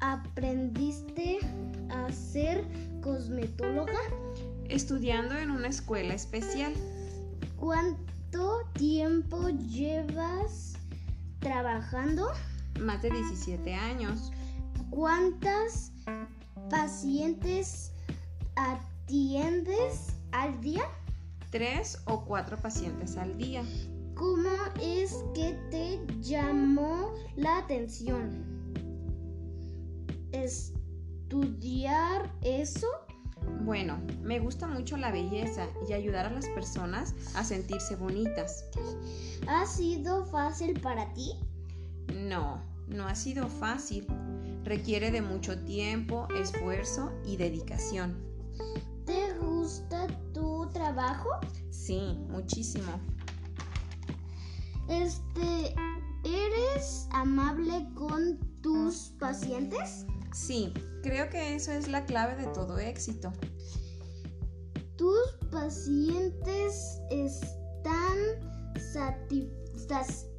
aprendiste a ser cosmetóloga? Estudiando en una escuela especial. ¿Cuánto tiempo llevas trabajando? Más de 17 años. ¿Cuántas pacientes atiendes al día? Tres o cuatro pacientes al día. ¿Cómo es que te llamó la atención? ¿Estudiar eso? Bueno, me gusta mucho la belleza y ayudar a las personas a sentirse bonitas. ¿Ha sido fácil para ti? No, no ha sido fácil. Requiere de mucho tiempo, esfuerzo y dedicación. ¿Te gusta tu trabajo? Sí, muchísimo. Este, ¿eres amable con tus pacientes? Sí, creo que eso es la clave de todo éxito. ¿Tus pacientes están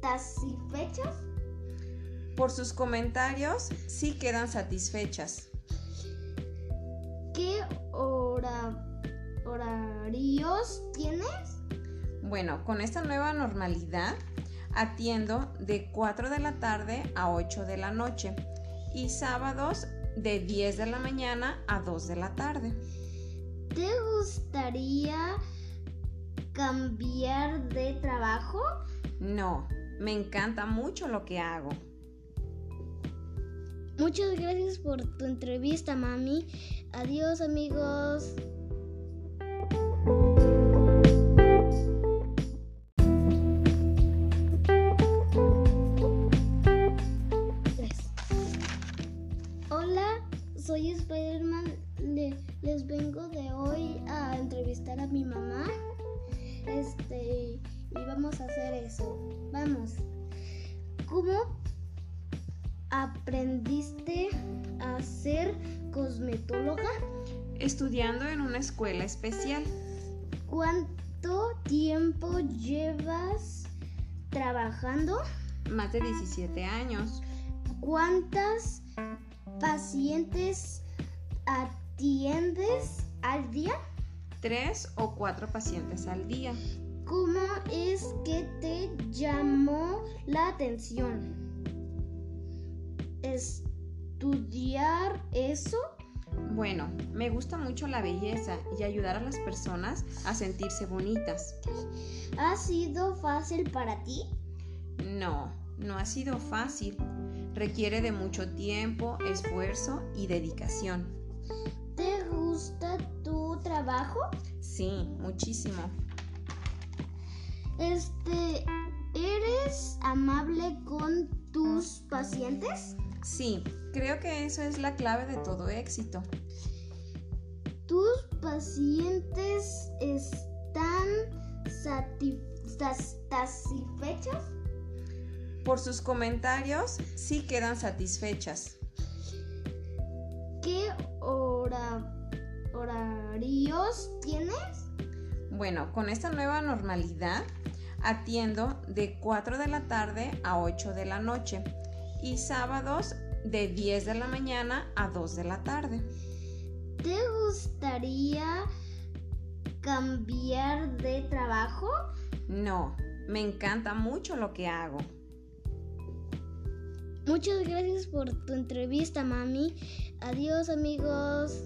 satisfechos? Por sus comentarios, sí quedan satisfechas. ¿Qué hora, horarios tienes? Bueno, con esta nueva normalidad atiendo de 4 de la tarde a 8 de la noche y sábados de 10 de la mañana a 2 de la tarde. ¿Te gustaría cambiar de trabajo? No, me encanta mucho lo que hago. Muchas gracias por tu entrevista, mami. Adiós, amigos. Hola, soy Spider-Man. les vengo de hoy a entrevistar a mi mamá. Este, y vamos a hacer eso. Vamos. ¿Cómo aprendiste a ser cosmetóloga? Estudiando en una escuela especial. ¿Cuánto tiempo llevas trabajando? Más de 17 años. ¿Cuántas pacientes atiendes al día? Tres o cuatro pacientes al día. ¿Cómo es que te llamó la atención? ¿Estudiar eso? Bueno, me gusta mucho la belleza y ayudar a las personas a sentirse bonitas. ¿Ha sido fácil para ti? No, no ha sido fácil. Requiere de mucho tiempo, esfuerzo y dedicación. ¿Te gusta tu trabajo? Sí, muchísimo. Este, ¿eres amable con tus pacientes? Sí, creo que eso es la clave de todo éxito. ¿Tus pacientes están satisfechos? Por sus comentarios, sí quedan satisfechas. ¿Qué hora, horarios tienes? Bueno, con esta nueva normalidad atiendo de 4 de la tarde a 8 de la noche y sábados de 10 de la mañana a 2 de la tarde. ¿Te gustaría cambiar de trabajo? No, me encanta mucho lo que hago. Muchas gracias por tu entrevista, mami. Adiós, amigos.